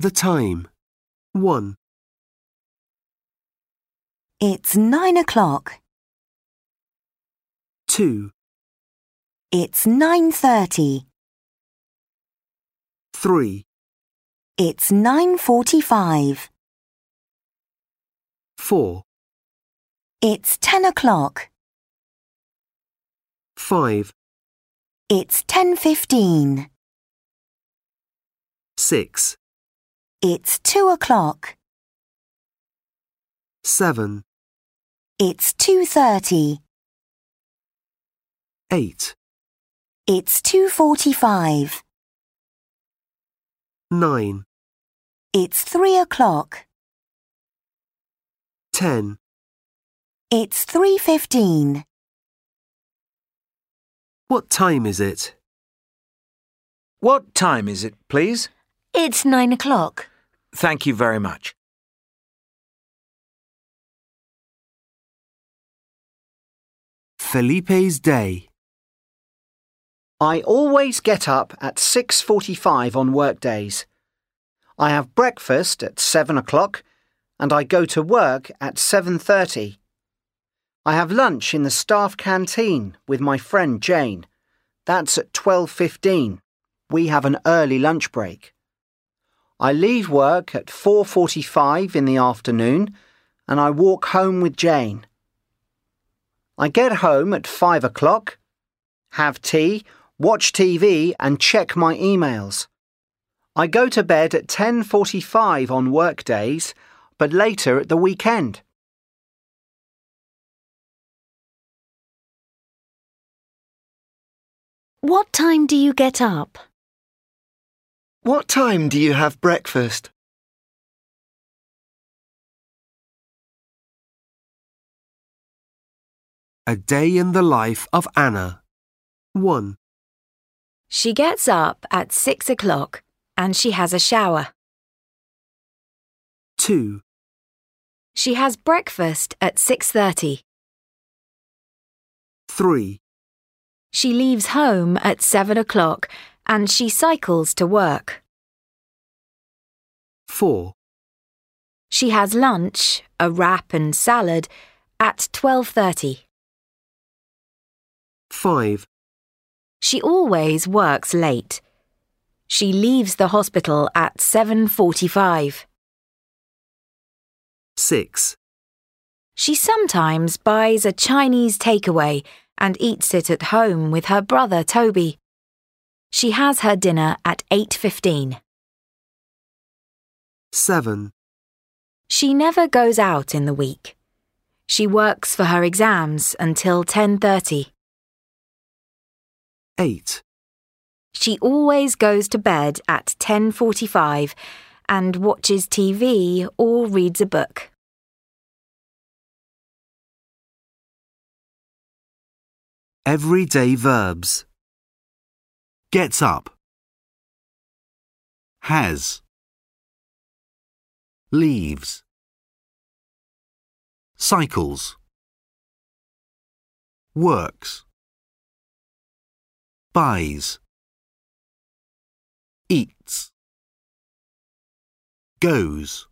the time. 1, It's nine o'clock. 2, It's nine thirty. 3, It's nine forty-five. 4, It's ten o'clock. 5, It's ten fifteen. 6, It's two o'clock. 7, It's two thirty. 8, It's two forty-five. 9, It's three o'clock. 10, It's three fifteen. What time is it? What time is it, please? It's nine o'clock. Thank you very much. Felipe's day. I always get up at 6.45 on workdays. I have breakfast at 7 o'clock and I go to work at 7.30. I have lunch in the staff canteen with my friend Jane. That's at 12.15. We have an early lunch break. I leave work at 4.45 in the afternoon and I walk home with Jane. I get home at 5 o'clock, have tea, watch TV and check my emails. I go to bed at 10:45 on work days, but later at the weekend. What time do you get up? What time do you have breakfast? A day in the life of Anna. 1, She gets up at six o'clock and she has a shower. 2, She has breakfast at 6:30. 3, She leaves home at 7 o'clock and she cycles to work. 4, She has lunch, a wrap and salad at 12:30. 5, She always works late. She leaves the hospital at 7:45. 6, She sometimes buys a Chinese takeaway and eats it at home with her brother Toby. She has her dinner at 8:15. 7, She never goes out in the week. She works for her exams until 10:30. 8, She always goes to bed at 10:45 and watches TV or reads a book. Everyday verbs. Gets up. Has. Leaves. Cycles. Works. Buys. Eats. Goes.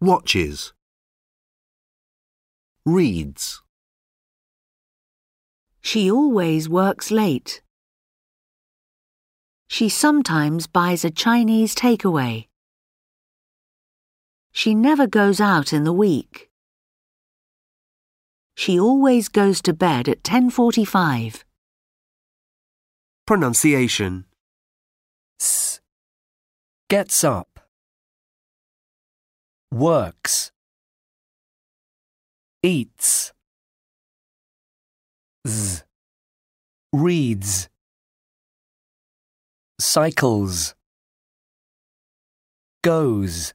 Watches. Reads. She always works late. She sometimes buys a Chinese takeaway. She never goes out in the week. She always goes to bed at 10:45. Pronunciation. S. Gets up. Works. Eats. Z. Reads. Cycles. Goes.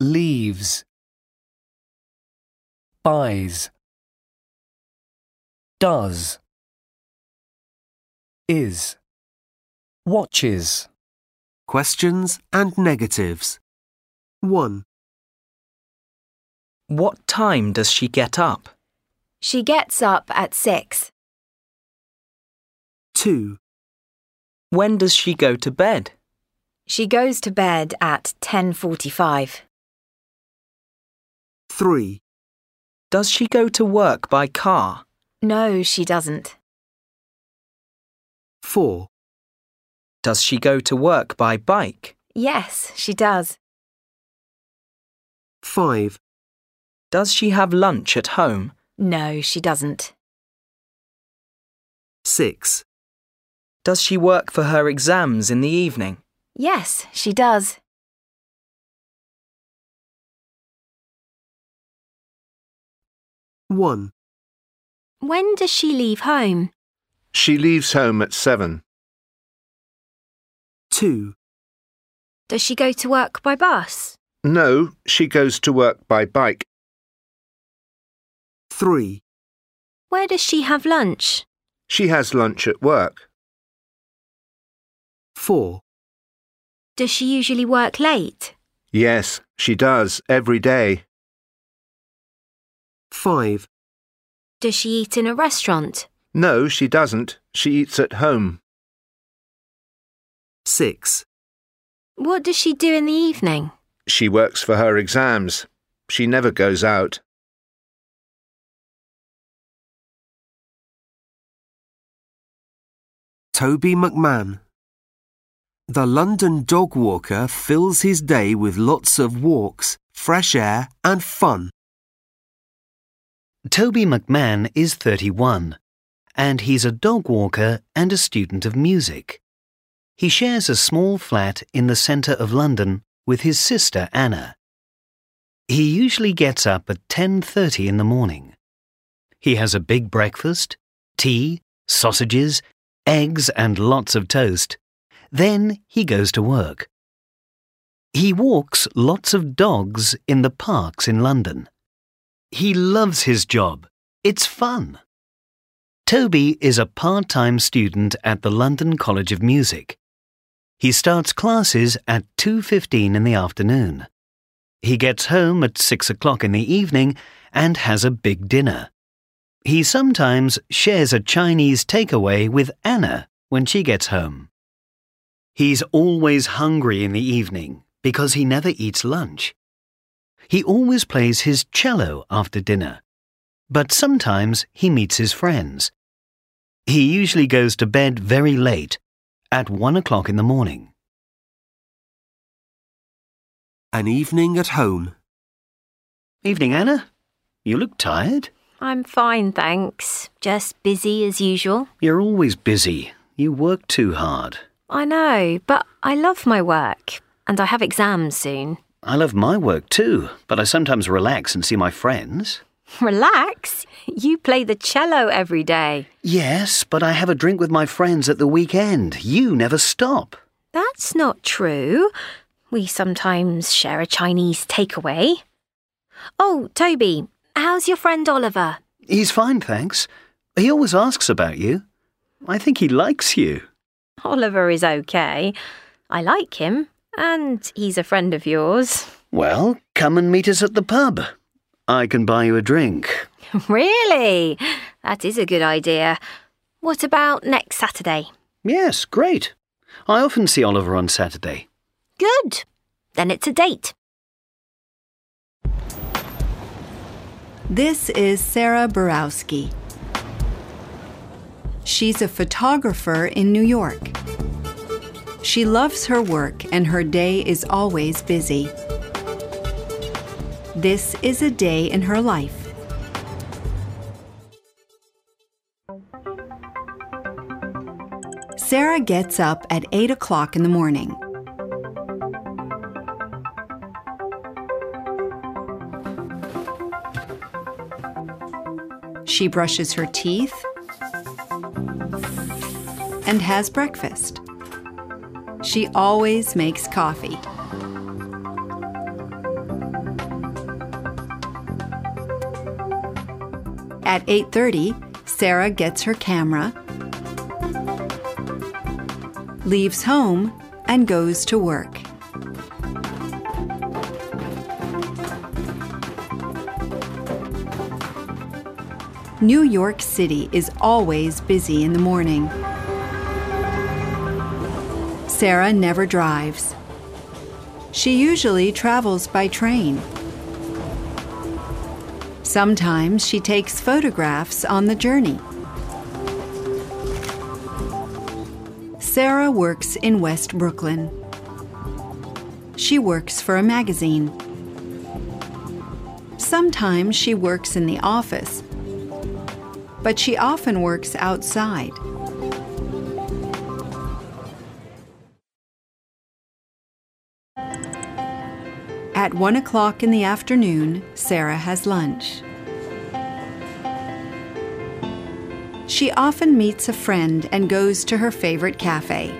Leaves. Buys. Does. Is. Watches. Questions and negatives. 1, What time does she get up? She gets up at 6. 2, When does she go to bed? She goes to bed at 10:45. 3. Does she go to work by car? No, she doesn't. 4. Does she go to work by bike? Yes, she does. 5. Does she have lunch at home? No, she doesn't. 6. Does she work for her exams in the evening? Yes, she does. One. When does she leave home? She leaves home at seven. 2. Does she go to work by bus? No, she goes to work by bike. 3. Where does she have lunch? She has lunch at work. 4. Does she usually work late? Yes, she does every day. 5. Does she eat in a restaurant? No, she doesn't. She eats at home. 6. What does she do in the evening? She works for her exams. She never goes out. Toby McMahon. The London dog walker fills his day with lots of walks, fresh air, and fun. Toby McMahon is 31, and he's a dog walker and a student of music. He shares a small flat in the centre of London with his sister Anna. He usually gets up at 10:30 in the morning. He has a big breakfast, tea, sausages, eggs and lots of toast. Then he goes to work. He walks lots of dogs in the parks in London. He loves his job. It's fun. Toby is a part-time student at the London College of Music. He starts classes at 2.15 in the afternoon. He gets home at 6 o'clock in the evening and has a big dinner. He sometimes shares a Chinese takeaway with Anna when she gets home. He's always hungry in the evening because he never eats lunch. He always plays his cello after dinner, but sometimes he meets his friends. He usually goes to bed very late, at one o'clock in the morning. An evening at home. Evening, Anna. You look tired. I'm fine, thanks. Just busy as usual. You're always busy. You work too hard. I know, but I love my work, and I have exams soon. I love my work too, but I sometimes relax and see my friends. Relax? You play the cello every day. Yes, but I have a drink with my friends at the weekend. You never stop. That's not true. We sometimes share a Chinese takeaway. Oh, Toby, how's your friend Oliver? He's fine, thanks. He always asks about you. I think he likes you. Oliver is okay. I like him, and he's a friend of yours. Well, come and meet us at the pub. I can buy you a drink. really? That is a good idea. What about next Saturday? Yes, great. I often see Oliver on Saturday. Good. Then it's a date. This is Sarah Borowski. She's a photographer in New York. She loves her work and her day is always busy. This is a day in her life. Sarah gets up at 8 o'clock in the morning. She brushes her teeth and has breakfast. She always makes coffee. At 8:30, Sarah gets her camera, leaves home, and goes to work. New York City is always busy in the morning. Sarah never drives. She usually travels by train. Sometimes she takes photographs on the journey. Sarah works in West Brooklyn. She works for a magazine. Sometimes she works in the office, but she often works outside. At one o'clock in the afternoon, Sarah has lunch. She often meets a friend and goes to her favorite cafe.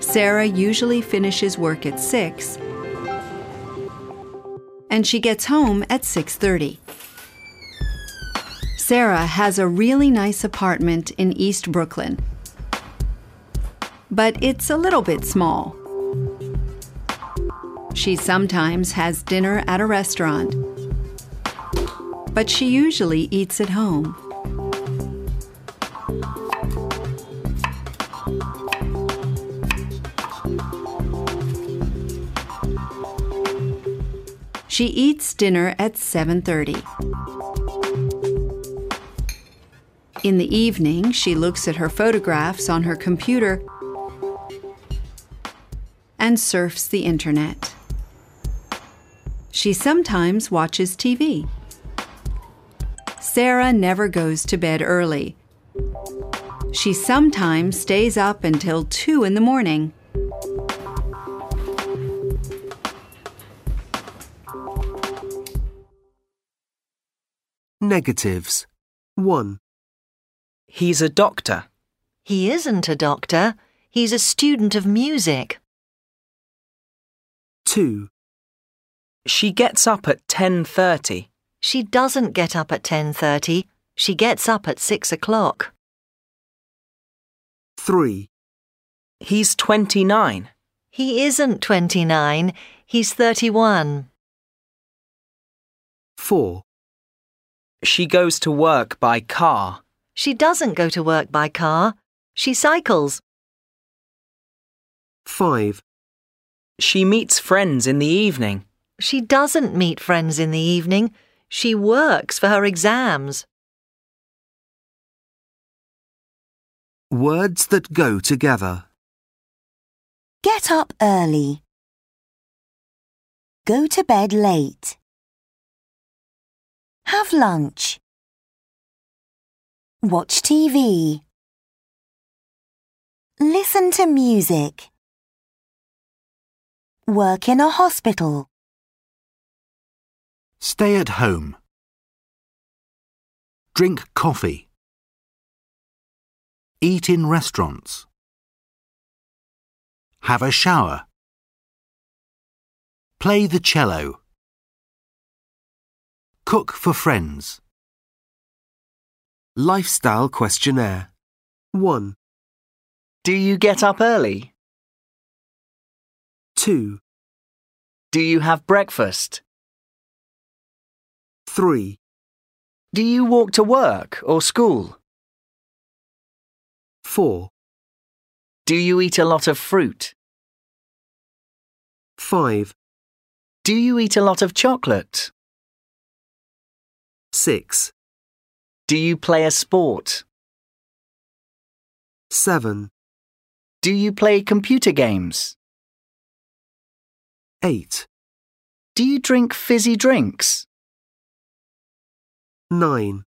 Sarah usually finishes work at 6 and she gets home at 6:30. Sarah has a really nice apartment in East Brooklyn. But it's a little bit small. She sometimes has dinner at a restaurant. But she usually eats at home. She eats dinner at 7:30. In the evening, she looks at her photographs on her computer and surfs the internet. She sometimes watches TV. Sarah never goes to bed early. She sometimes stays up until 2 in the morning. Negatives. 1, He's a doctor. He isn't a doctor. He's a student of music. 2, She gets up at 10:30. She doesn't get up at 10:30. She gets up at 6 o'clock. 3, He's 29. He isn't 29. He's 31. 4, She goes to work by car. She doesn't go to work by car. She cycles. 5, She meets friends in the evening. She doesn't meet friends in the evening. She works for her exams. Words that go together. Get up early. Go to bed late. Have lunch. Watch TV. Listen to music. Work in a hospital. Stay at home. Drink coffee. Eat in restaurants. Have a shower. Play the cello. Cook for friends. Lifestyle questionnaire. 1, Do you get up early? 2, Do you have breakfast? 3, Do you walk to work or school? 4, Do you eat a lot of fruit? 5, Do you eat a lot of chocolate? 6, Do you play a sport? 7, Do you play computer games? 8, Do you drink fizzy drinks? 9,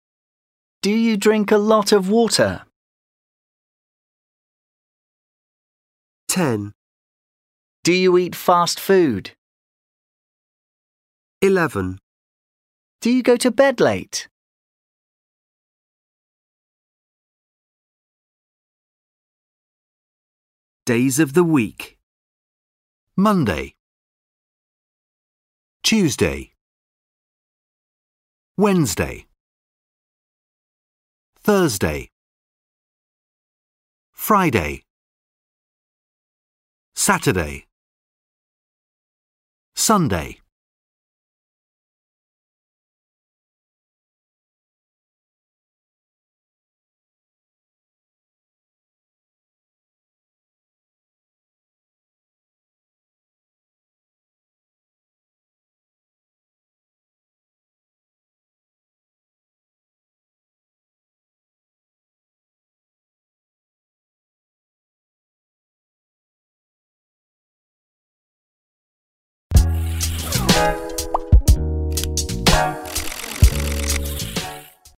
Do you drink a lot of water? 10, Do you eat fast food? 11, Do you go to bed late? Days of the week. Monday. Tuesday. Wednesday. Thursday. Friday. Saturday. Sunday.